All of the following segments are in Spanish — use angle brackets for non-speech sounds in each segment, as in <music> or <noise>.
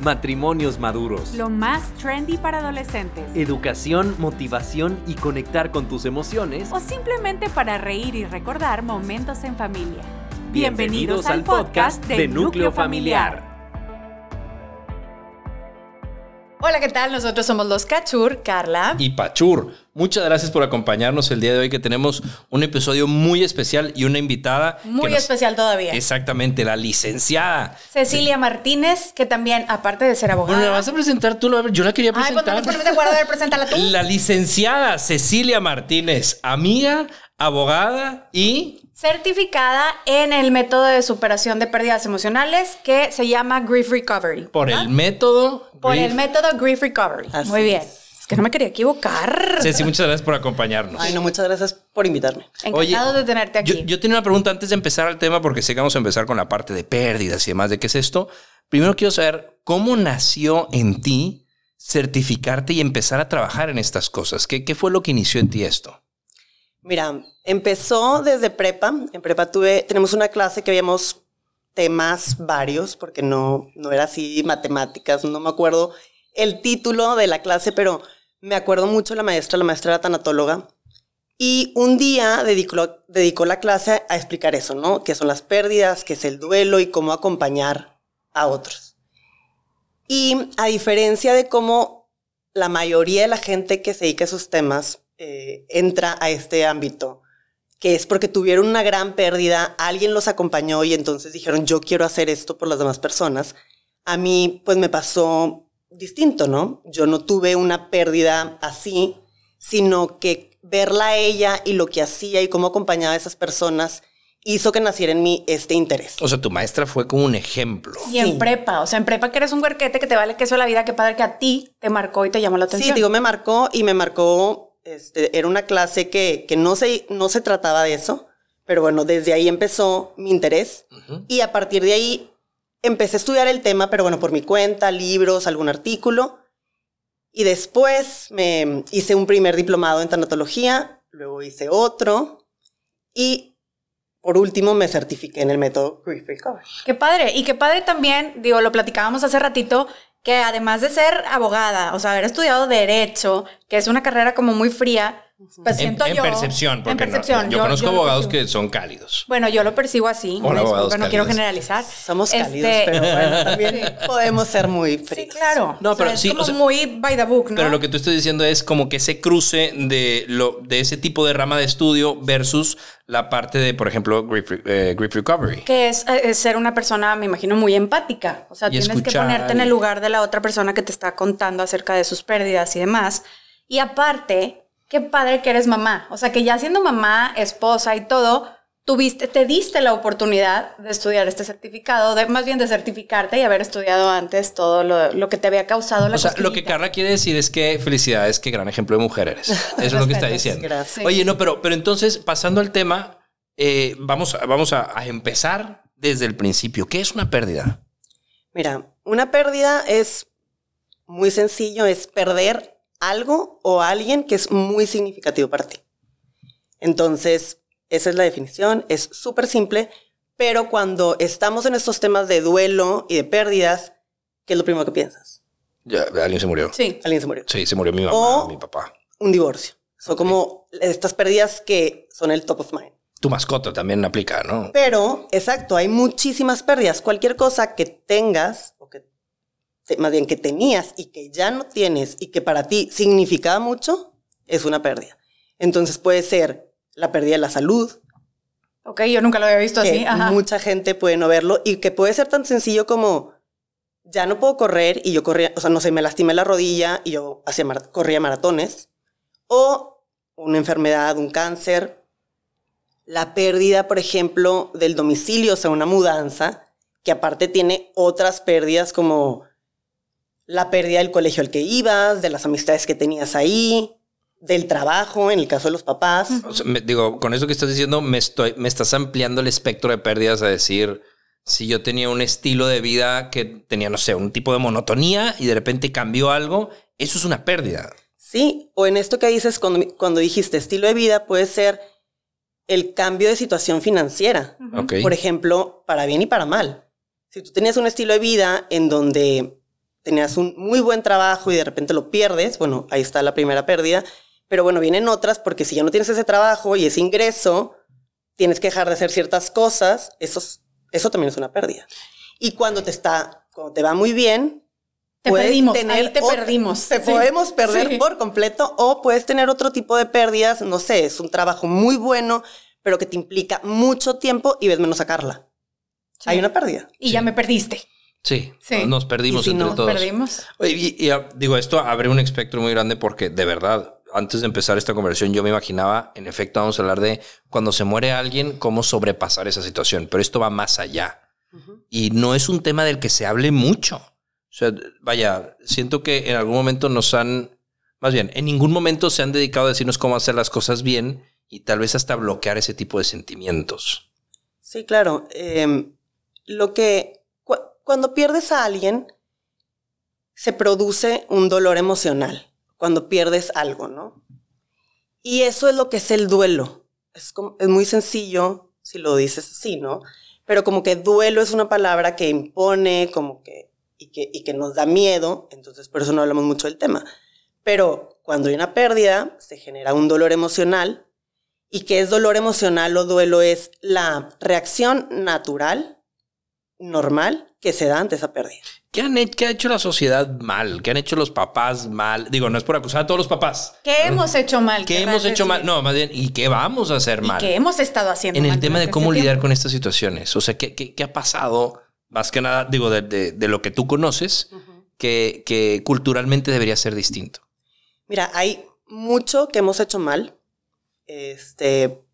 Matrimonios maduros. Lo más trendy para adolescentes. Educación, motivación y conectar con tus emociones. O simplemente para reír y recordar momentos en familia. Bienvenidos, al podcast de Núcleo Familiar. Hola, ¿qué tal? Nosotros somos los Cachur, Carla. y Pachur. Muchas gracias por acompañarnos el día de hoy que tenemos un episodio muy especial y una invitada. Muy nos- especial todavía. Exactamente, la licenciada. Cecilia Martínez, que también, aparte de ser abogada. Bueno, la vas a presentar tú, yo la quería Ay, pues no presentar. a ver, preséntala tú. la licenciada Cecilia Martínez, amiga, abogada y Certificada en el método de superación de pérdidas emocionales que se llama Grief Recovery. por el método. Por Grief. el método Grief Recovery. Así Muy bien. es. Es que no me quería equivocar. Ceci, muchas gracias por acompañarnos. Ay, no, muchas gracias por invitarme. Encantado de tenerte aquí. Yo, yo tenía una pregunta antes de empezar el tema, porque sé que vamos a empezar con la parte de pérdidas y demás de qué es esto. Primero quiero saber cómo nació en ti certificarte y empezar a trabajar en estas cosas. ¿Qué, qué fue lo que inició en ti esto? Mira, empezó desde prepa. En prepa tuve, tenemos una clase que habíamos temas varios, porque no, no era así matemáticas, no me acuerdo el título de la clase, pero me acuerdo mucho la maestra, la maestra era tanatóloga. Y un día dedicó, dedicó la clase a explicar eso, ¿no? Qué son las pérdidas, qué es el duelo y cómo acompañar a otros. Y a diferencia de cómo la mayoría de la gente que se dedica a esos temas eh, entra a este ámbito, que es porque tuvieron una gran pérdida, alguien los acompañó y entonces dijeron, yo quiero hacer esto por las demás personas. A mí, pues me pasó distinto, ¿no? Yo no tuve una pérdida así, sino que verla a ella y lo que hacía y cómo acompañaba a esas personas hizo que naciera en mí este interés. O sea, tu maestra fue como un ejemplo. Y en Sí. prepa, o sea, en prepa que eres un huerquete que te vale queso la vida, qué padre que a ti te marcó y te llamó la Sí, atención. digo, me marcó y me marcó, este, era una clase que, que no, se, no se trataba de eso, pero bueno, desde ahí empezó mi interés y a partir de ahí empecé a estudiar el tema, pero bueno, por mi cuenta, libros, algún artículo. Y después me hice un primer diplomado en tanatología, luego hice otro y por último me certifiqué en el método Grief Recovery. Qué padre. Y qué padre también, digo, lo platicábamos hace ratito, que además de ser abogada, o sea, haber estudiado Derecho, que es una carrera como muy fría, pues En, en yo. percepción, porque en no- percepción. yo, conozco lo abogados que son cálidos. Bueno, yo lo percibo así. Abogados disculpa, no quiero cálidos. generalizar. Somos cálidos, Este, pero bueno, también <laughs> podemos ser muy Sí, fríos. claro. No, O sea, pero es sí, como o sea, muy by the book, ¿no? Pero lo que tú estás diciendo es como que ese cruce de, lo, de ese tipo de rama de estudio versus la parte de, por ejemplo, grief, eh, grief recovery. Que es, eh, es ser una persona, me imagino, muy empática. O sea, Y tienes que escuchar ponerte en el lugar de la otra persona que te está contando acerca de sus pérdidas y demás. Y aparte, qué padre que eres mamá. O sea, que ya siendo mamá, esposa y todo, tuviste, te diste la oportunidad de estudiar este certificado, de, más bien de certificarte y haber estudiado antes todo lo, lo que te había causado la O sea, lo que. Carla quiere decir es que felicidades, qué gran ejemplo de mujer eres. <laughs> Eso es lo que está diciendo. gracias. Oye, no, pero, pero entonces, pasando al tema, eh, vamos, a- vamos a, a empezar desde el principio. ¿Qué es una pérdida? Mira, una pérdida es muy sencillo, es perder algo o alguien que es muy significativo para ti. Entonces, esa es la definición, es súper simple, pero cuando estamos en estos temas de duelo y de pérdidas, ¿qué es lo primero que piensas? Ya, alguien se murió. Sí. Alguien se murió. Sí, se murió mi mamá, O- mi papá. Un divorcio. Son como estas pérdidas que son el top of mind. Tu mascota también aplica, ¿no? Pero, exacto, hay muchísimas pérdidas. Cualquier cosa que tengas, más bien que tenías y que ya no tienes y que para ti significaba mucho, es una pérdida. Entonces puede ser la pérdida de la salud, Ok, yo nunca lo había visto que así. Ajá. mucha gente puede no verlo y que puede ser tan sencillo como ya no puedo correr y yo corría, o sea, no sé, me lastimé la rodilla y yo hacía mar- corría maratones o una enfermedad, un cáncer, la pérdida, por ejemplo, del domicilio, o sea, una mudanza, que aparte tiene otras pérdidas como la pérdida del colegio al que ibas, de las amistades que tenías ahí, del trabajo, en el caso de los papás. O sea, me- digo, con eso que estás diciendo, me, estoy, me estás ampliando el espectro de pérdidas a decir, si yo tenía un estilo de vida que tenía, no sé, un tipo de monotonía y de repente cambió algo, eso es una pérdida. Sí, o en esto que dices cuando, cuando dijiste estilo de vida puede ser el cambio de situación financiera. Ok. Por ejemplo, para bien y para mal. Si tú tenías un estilo de vida en donde tenías un muy buen trabajo y de repente lo pierdes, bueno, ahí está la primera pérdida. Pero bueno, vienen otras porque si ya no tienes ese trabajo y ese ingreso, tienes que dejar de hacer ciertas cosas, eso, es- eso también es una pérdida. Y cuando te está, cuando te va muy bien, Te puedes perdimos, ahí te perdimos. Te Sí. podemos perder Sí. por completo o puedes tener otro tipo de pérdidas, no sé, es un trabajo muy bueno, pero que te implica mucho tiempo y ves menos sacarla. Hay una pérdida. Y ya me perdiste. Sí, Sí. nos perdimos Y si entre todos. Perdimos. Oye, y, y, ah, digo, esto abre un espectro muy grande porque de verdad, antes de empezar esta conversación, yo me imaginaba, en efecto, vamos a hablar de cuando se muere alguien, cómo sobrepasar esa situación, pero esto va más allá. Y no es un tema del que se hable mucho. O sea, vaya, siento que en algún momento nos han, más bien, en ningún momento se han dedicado a decirnos cómo hacer las cosas bien y tal vez hasta bloquear ese tipo de sentimientos. Sí, claro. eh, lo que cuando pierdes a alguien se produce un dolor emocional cuando pierdes algo, ¿no? Y eso es lo que es el duelo. Es, muy sencillo si lo dices así, ¿no? Pero como que duelo es una palabra que impone, como que y, que y que nos da miedo, entonces por eso no hablamos mucho del tema. Pero cuando hay una pérdida, se genera un dolor emocional ¿Y qué es dolor emocional o duelo? Es la reacción natural, normal, que se da ante esa pérdida. ¿Qué, han qué ha hecho la sociedad mal? ¿Qué han hecho los papás mal? Digo, no es por acusar a todos los papás. ¿Qué hemos hecho mal? ¿Qué hemos hecho decir? mal? No, más bien, ¿y qué vamos a hacer ¿Y mal? qué hemos estado haciendo En el mal tema de cómo este lidiar tiempo? con estas situaciones. O sea, ¿qué, qué, qué ha pasado? Más que nada, digo, de, de- de lo que tú conoces, que, que culturalmente debería ser distinto. Mira, hay mucho que hemos hecho mal, este,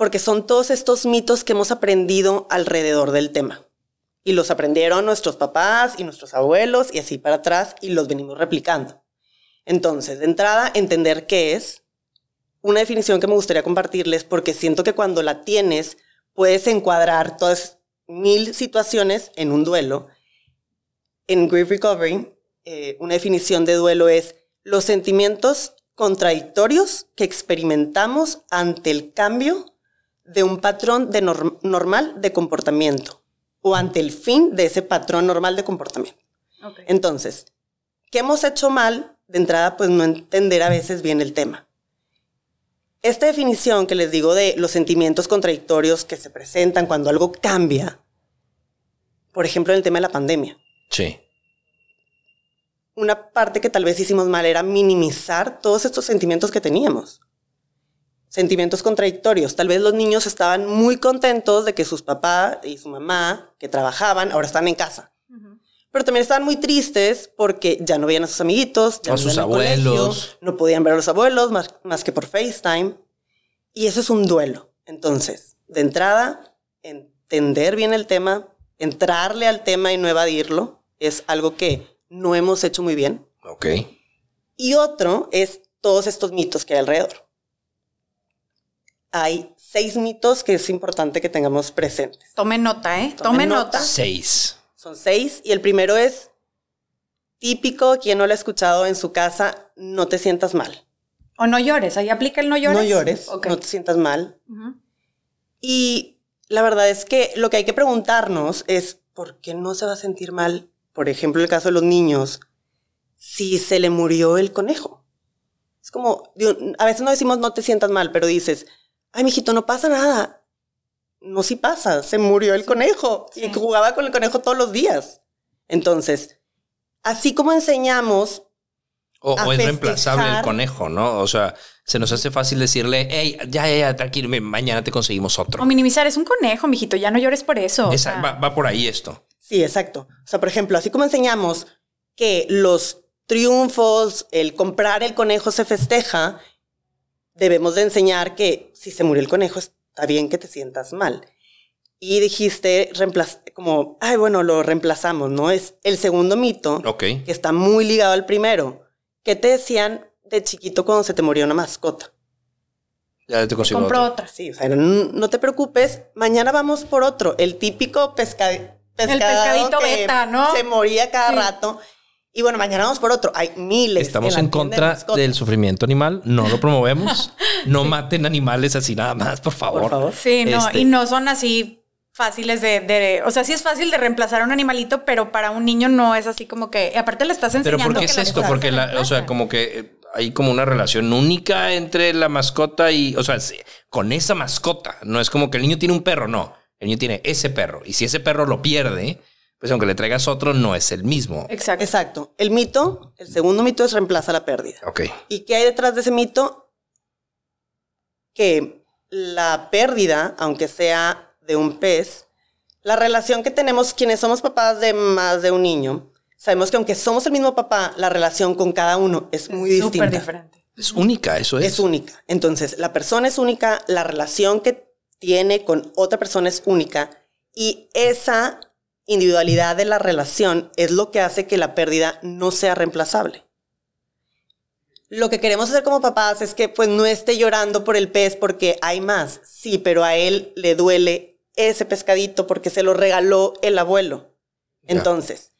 porque son todos estos mitos que hemos aprendido alrededor del tema. Y los aprendieron nuestros papás y nuestros abuelos y así para atrás y los venimos replicando. Entonces, de entrada, entender qué es. Una definición que me gustaría compartirles porque siento que cuando la tienes puedes encuadrar todas mil situaciones en un duelo. En Grief Recovery, eh, una definición de duelo es los sentimientos contradictorios que experimentamos ante el cambio de un patrón de norm- normal de comportamiento o ante el fin de ese patrón normal de comportamiento. Entonces, ¿qué hemos hecho mal? De entrada, pues no entender a veces bien el tema. Esta definición que les digo de los sentimientos contradictorios que se presentan cuando algo cambia, por ejemplo, en el tema de la pandemia, Sí. una parte que tal vez hicimos mal era minimizar todos estos sentimientos que teníamos. Sentimientos contradictorios. Tal vez los niños estaban muy contentos de que sus papás y su mamá, que trabajaban, ahora están en casa. Pero también estaban muy tristes porque ya no veían a sus amiguitos, ya A no sus colegio, abuelos. no podían ver a los abuelos más, más que por FaceTime. Y eso es un duelo. Entonces, de entrada, entender bien el tema, entrarle al tema y no evadirlo, es algo que no hemos hecho muy bien. Ok. Y otro es todos estos mitos que hay alrededor. Hay seis mitos que es importante que tengamos presentes. Tome nota, ¿eh? Tome Tome nota. nota. Seis. Son seis y el primero es típico, quien no lo ha escuchado en su casa, no te sientas mal. O no llores. Ahí aplica el no llores. No llores, Ok. no te sientas mal. Ujú. Y la verdad es que lo que hay que preguntarnos es por qué no se va a sentir mal, por ejemplo, el caso de los niños, si se le murió el conejo. Es como, a veces no decimos no te sientas mal, pero dices, ay, mijito, no pasa nada. No, sí pasa, se murió el conejo y jugaba con el conejo todos los días. Entonces, así como enseñamos O, A o es reemplazable el conejo, ¿no? O sea, se nos hace fácil decirle, hey, ya, ya, ya, tranquilo, mañana te conseguimos otro. O minimizar. Es un conejo, mijito. Ya no llores por eso. o Esa- sea. va, va por ahí esto. Sí, exacto. O sea, por ejemplo, así como enseñamos que los triunfos, el comprar el conejo se festeja, debemos de enseñar que si se murió el conejo está bien que te sientas mal. Y dijiste, reemplaz como, ay, bueno, lo reemplazamos, ¿no? Es el segundo mito que está muy ligado al primero. que te decían, de chiquito cuando se te murió una mascota. Ya te consigo Compró otro. otra. Sí, o sea, no, te preocupes, mañana vamos por otro. El típico pesca, pescado pescadito que beta, ¿no? Se moría cada Sí. rato. Y bueno, mañana vamos por otro. Hay miles. Estamos en de contra del sufrimiento animal, no lo promovemos. <laughs> No maten animales así nada más, por favor. Por favor. Sí, no, Este- y no son así fáciles de, de- o sea, sí es fácil de reemplazar a un animalito, pero para un niño no es así como que, y aparte le estás Pero enseñando. ¿por qué es esto? Porque, la, o sea, como que eh, hay como una relación única entre la mascota y, o sea, con esa mascota. No es como que el niño tiene un perro, no. El niño tiene ese perro. Y si ese perro lo pierde, pues aunque le traigas otro, no es el mismo. Exacto. Exacto. El mito, el segundo mito es reemplaza la pérdida. Ok. ¿Y qué hay detrás de ese mito? Que la pérdida, aunque sea de un pez, la relación que tenemos quienes somos papás de más de un niño, sabemos que aunque somos el mismo papá, la relación con cada uno es muy Súper distinta. diferente. Es única, eso es. Es única. Entonces, la persona es única, la relación que tiene con otra persona es única y esa individualidad de la relación es lo que hace que la pérdida no sea reemplazable. Lo que queremos hacer como papás es que pues no esté llorando por el pez porque hay más. Sí, pero a él le duele ese pescadito porque se lo regaló el abuelo. Entonces,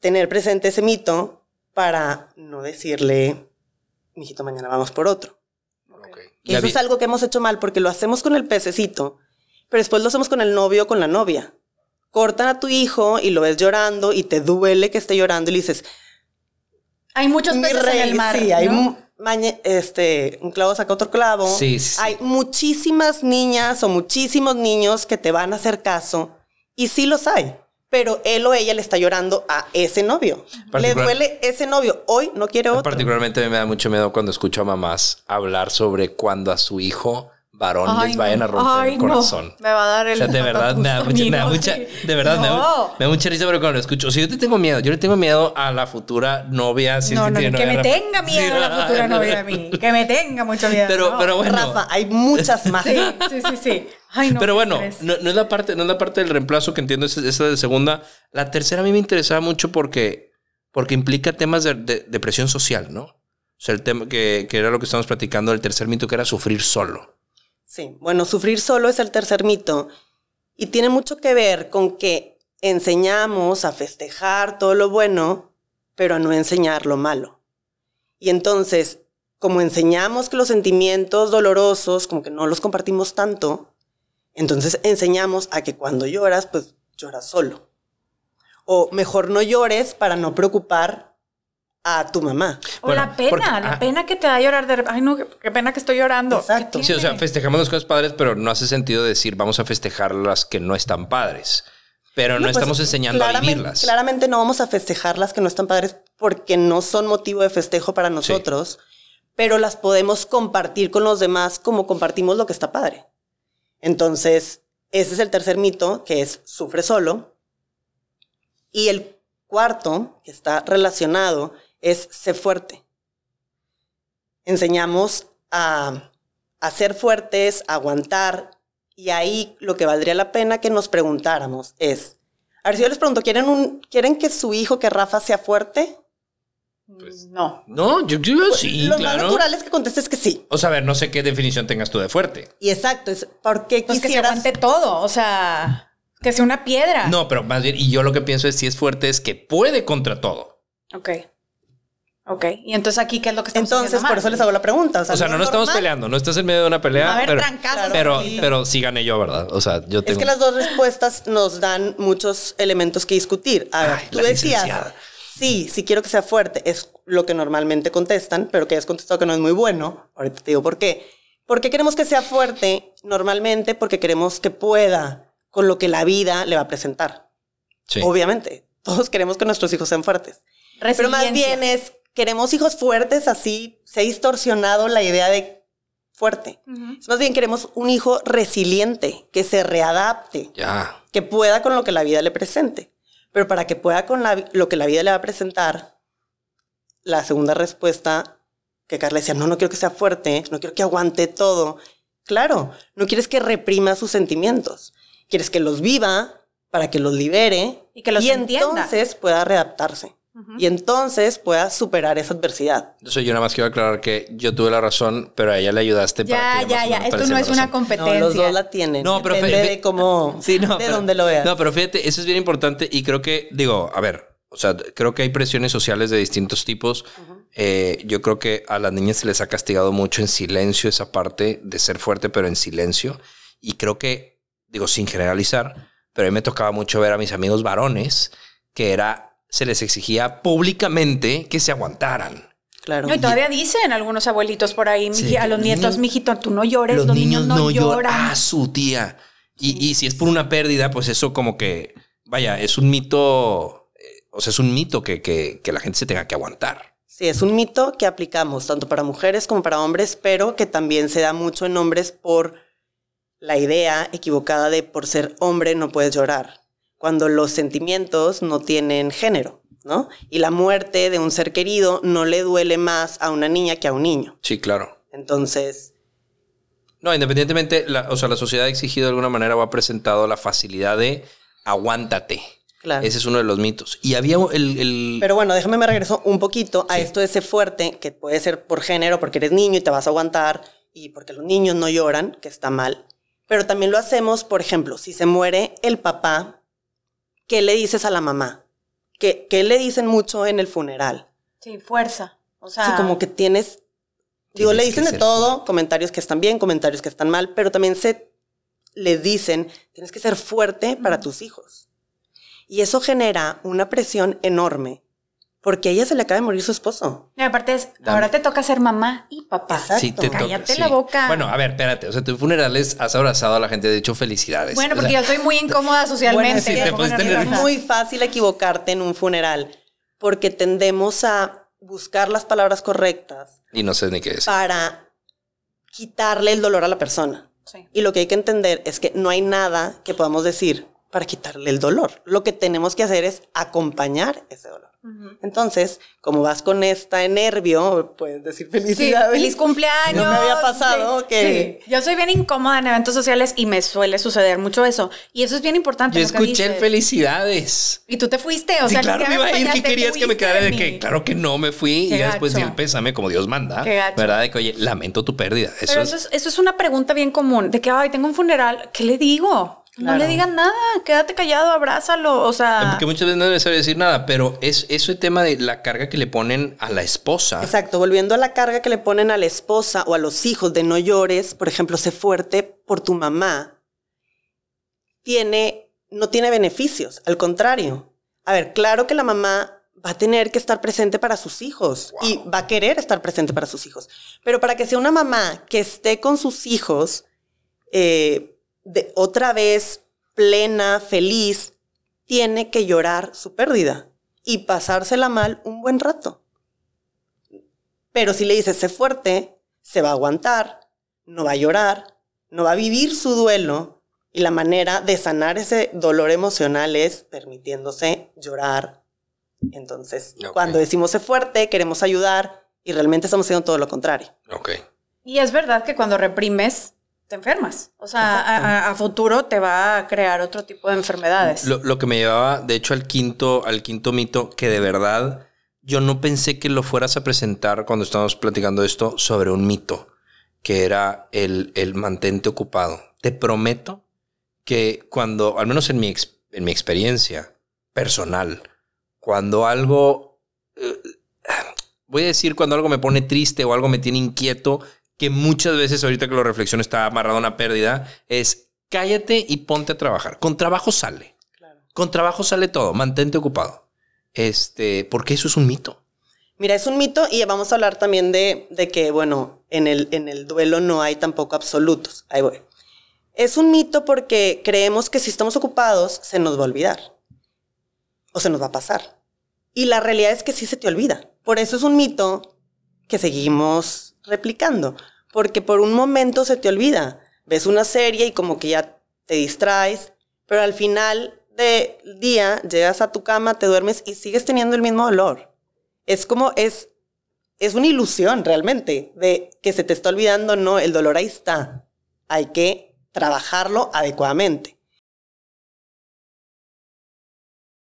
tener presente ese mito para no decirle, mijito, mañana vamos por otro. Y eso es algo que hemos hecho mal porque lo hacemos con el pececito, pero después lo hacemos con el novio o con la novia. Cortan a tu hijo y lo ves llorando y te duele que esté llorando y le dices, Hay muchos peces rey, en el mar. sí, ¿no? este, un clavo saca otro clavo. Sí, sí, sí. Hay muchísimas niñas o muchísimos niños que te van a hacer caso y sí los hay. Pero él o ella le está llorando a ese novio. Le duele ese novio. Hoy no quiere otro. Particularmente me da mucho miedo cuando escucho a mamás hablar sobre cuando a su hijo varón Ay, les vayan no. a romper Ay, el no. corazón. Me va a dar O el. sea, de verdad me da a <laughs> mucha, mí, me da ¿no? mucha- Sí. de verdad me, da, No. me da mucha risa pero cuando lo escucho. O sea, yo te tengo miedo, yo le tengo miedo a la futura novia. si No, que no, que me novia, tenga miedo Sí, la futura no, novia a mí. Que me tenga mucho miedo. Pero, no. pero bueno. Rafa, hay muchas más. <laughs> Sí, sí, sí, sí. Ay, no. pero bueno, no, no es la parte, no es la parte del reemplazo que entiendo, esa, esa de segunda. La tercera a mí me interesaba mucho porque, porque implica temas de, de- de presión social, ¿no? O sea, el tema que, que era lo que estamos platicando, el tercer mito que era sufrir solo. Sí, bueno, sufrir solo es el tercer mito y tiene mucho que ver con que enseñamos a festejar todo lo bueno, pero a no enseñar lo malo. Y entonces, como enseñamos que los sentimientos dolorosos, como que no los compartimos tanto, entonces enseñamos a que cuando lloras, pues lloras solo. O mejor no llores para no preocupar a tu mamá. O Bueno, la pena, porque- la ah. pena que te da llorar de Ay, no, qué, pena que estoy llorando. Exacto. ¿Qué Sí, o sea, festejamos las cosas padres, pero no hace sentido decir vamos a festejar las que no están padres. Pero no, No, pues, estamos enseñando a vivirlas. Claramente no vamos a festejar las que no están padres porque no son motivo de festejo para nosotros, pero las podemos compartir con los demás como compartimos lo que está padre. Entonces, ese es el tercer mito, que es sufre solo. Y el cuarto, que está relacionado, es sé fuerte. Enseñamos a, a ser fuertes, a aguantar, y ahí lo que valdría la pena que nos preguntáramos es, a ver si yo les pregunto, ¿quieren, un, ¿quieren que su hijo, que Rafa, sea fuerte? No. No, yo, yo sí, Lo más claro. natural es que contestes que sí. O sea, a ver, no sé qué definición tengas tú de fuerte. Y exacto, es ¿por qué Pues que se quisieras? aguante todo, o sea, que sea una piedra. No, pero más bien, y yo lo que pienso es si es fuerte es que puede contra todo. Ok. Ok. Y entonces aquí, ¿qué es lo que estamos Entonces, haciendo por mal? eso les hago la pregunta. O sea, no, es no estamos normal. peleando, no estás en medio de una pelea. A ver, pero, pero, Sí. pero sí gané yo, ¿verdad? O sea, yo Es tengo. que las dos respuestas nos dan muchos elementos que discutir. A ver, Ay, tú decías, licenciada. sí, sí quiero que sea fuerte. Es lo que normalmente contestan, pero que has contestado que no es muy bueno. Ahorita te digo por qué. ¿Por qué queremos que sea fuerte? Normalmente porque queremos que pueda con lo que la vida le va a presentar. Sí. Obviamente, todos queremos que nuestros hijos sean fuertes. Pero más bien es, queremos hijos fuertes, así se ha distorsionado la idea de fuerte. Más bien queremos un hijo resiliente, que se readapte, que pueda con lo que la vida le presente. Pero para que pueda con la lo que la vida le va a presentar, la segunda respuesta que Carla decía, no, no quiero que sea fuerte, no quiero que aguante todo. Claro, no quieres que reprima sus sentimientos, quieres que los viva para que los libere Y que los entienda. entonces pueda readaptarse. Y entonces puedas superar esa adversidad. Entonces yo nada más quiero aclarar que yo tuve la razón, pero a ella le ayudaste Ya, para que ya, ya. menos Esto no es una competencia. No, los dos la tienen. No, pero Depende de cómo, <laughs> Sí, no, de pero- dónde lo veas. No, pero fíjate, eso es bien importante y creo que, digo, a ver, o sea, creo que hay presiones sociales de distintos tipos. Eh, yo creo que a las niñas se les ha castigado mucho en silencio esa parte de ser fuerte, pero en silencio. Y creo que, digo, sin generalizar, pero a mí me tocaba mucho ver a mis amigos varones que era, se les exigía públicamente que se aguantaran. Claro. No, y todavía dicen algunos abuelitos por ahí, Sí, a los los nietos, mijito, tú no llores, los, niños, no lloran. Ah, su tía. Y, y si es por una pérdida, pues eso como que, vaya, es un mito, eh, o sea, es un mito que, que, que la gente se tenga que aguantar. Sí, es un mito que aplicamos tanto para mujeres como para hombres, pero que también se da mucho en hombres por la idea equivocada de por ser hombre no puedes llorar, cuando los sentimientos no tienen género, ¿no? Y la muerte de un ser querido no le duele más a una niña que a un niño. Sí, claro. Entonces, No, independientemente, la, o sea, la sociedad ha exigido de alguna manera o ha presentado la facilidad de aguántate. claro. Ese es uno de los mitos. Y había el... el- Pero bueno, déjame me regreso un poquito a Sí. esto de ser fuerte, que puede ser por género, porque eres niño y te vas a aguantar, y porque los niños no lloran, que está mal. Pero también lo hacemos, por ejemplo, si se muere el papá, ¿qué le dices a la mamá? ¿Qué, qué le dicen mucho en el funeral? Sí, fuerza. O sea, Sí, como que tienes... Digo, le dicen de todo, comentarios que están bien, comentarios que están mal, pero también se le dicen, tienes que ser fuerte para tus hijos. Y eso genera una presión enorme, porque a ella se le acaba de morir su esposo. y aparte es, Dame. ahora te toca ser mamá y papá. Exacto. Sí, te toca, Cállate sí. la boca. Bueno, a ver, espérate. O sea, tus funerales has abrazado a la gente, de hecho, felicidades. Bueno, O sea, porque yo soy muy incómoda socialmente. Bueno, sí. Es muy fácil equivocarte en un funeral, porque tendemos a buscar las palabras correctas Y no sé ni qué decir. para quitarle el dolor a la persona. Sí. Y lo que hay que entender es que no hay nada que podamos decir para quitarle el dolor. Lo que tenemos que hacer es acompañar ese dolor. Entonces, como vas con esta nervio, puedes decir Sí, felicidades. feliz cumpleaños. No me había pasado Sí, que... sí. Yo soy bien incómoda en eventos sociales y me suele suceder mucho eso. Y eso es bien importante. Yo escuché el felicidades. Y tú te fuiste, o sí, sea, claro me iba a ir. ¿Qué querías que me quedara de que? Claro que no me fui. Qué y ya después di el pésame como Dios manda. Qué gacho. ¿Verdad? De que, oye, lamento tu pérdida. Eso Pero es. eso es, eso es una pregunta bien común, de que, ay, tengo un funeral, ¿qué le digo? No le digan nada, quédate callado, abrázalo, o sea... Porque muchas veces no es necesario decir nada, pero es ese tema de la carga que le ponen a la esposa. Exacto, volviendo a la carga que le ponen a la esposa o a los hijos de no llores, por ejemplo, sé fuerte por tu mamá, tiene, no tiene beneficios, al contrario. A ver, claro que la mamá va a tener que estar presente para sus hijos y va a querer estar presente para sus hijos, pero para que sea una mamá que esté con sus hijos eh, de otra vez plena, feliz, tiene que llorar su pérdida y pasársela mal un buen rato. Pero si le dices, sé fuerte, se va a aguantar, no va a llorar, no va a vivir su duelo. Y la manera de sanar ese dolor emocional es permitiéndose llorar. Entonces, cuando decimos sé fuerte, queremos ayudar y realmente estamos haciendo todo lo contrario. Ok. Y es verdad que cuando reprimes, te enfermas. O sea, a, futuro te va a crear otro tipo de enfermedades. Lo, lo que me llevaba, de hecho, al quinto, al quinto mito, que de verdad yo no pensé que lo fueras a presentar cuando estábamos platicando esto sobre un mito, que era el, el mantente ocupado. Te prometo que cuando, al menos en mi, ex- en mi experiencia personal, cuando algo, eh, voy a decir cuando algo me pone triste o algo me tiene inquieto, que muchas veces ahorita que lo reflexiono está amarrado a una pérdida, es cállate y ponte a trabajar. Con trabajo sale. Con trabajo sale todo. Mantente ocupado. Este, porque eso es un mito. Mira, es un mito y vamos a hablar también de, de que, bueno, en el, en el duelo no hay tampoco absolutos. Ahí voy. Es un mito porque creemos que si estamos ocupados se nos va a olvidar o se nos va a pasar. Y la realidad es que sí se te olvida. Por eso es un mito que seguimos replicando, porque por un momento se te olvida. Ves una serie y como que ya te distraes, pero al final del día llegas a tu cama, te duermes y sigues teniendo el mismo dolor. Es como, es, es una ilusión realmente de que se te está olvidando, no, el dolor ahí está. Hay que trabajarlo adecuadamente.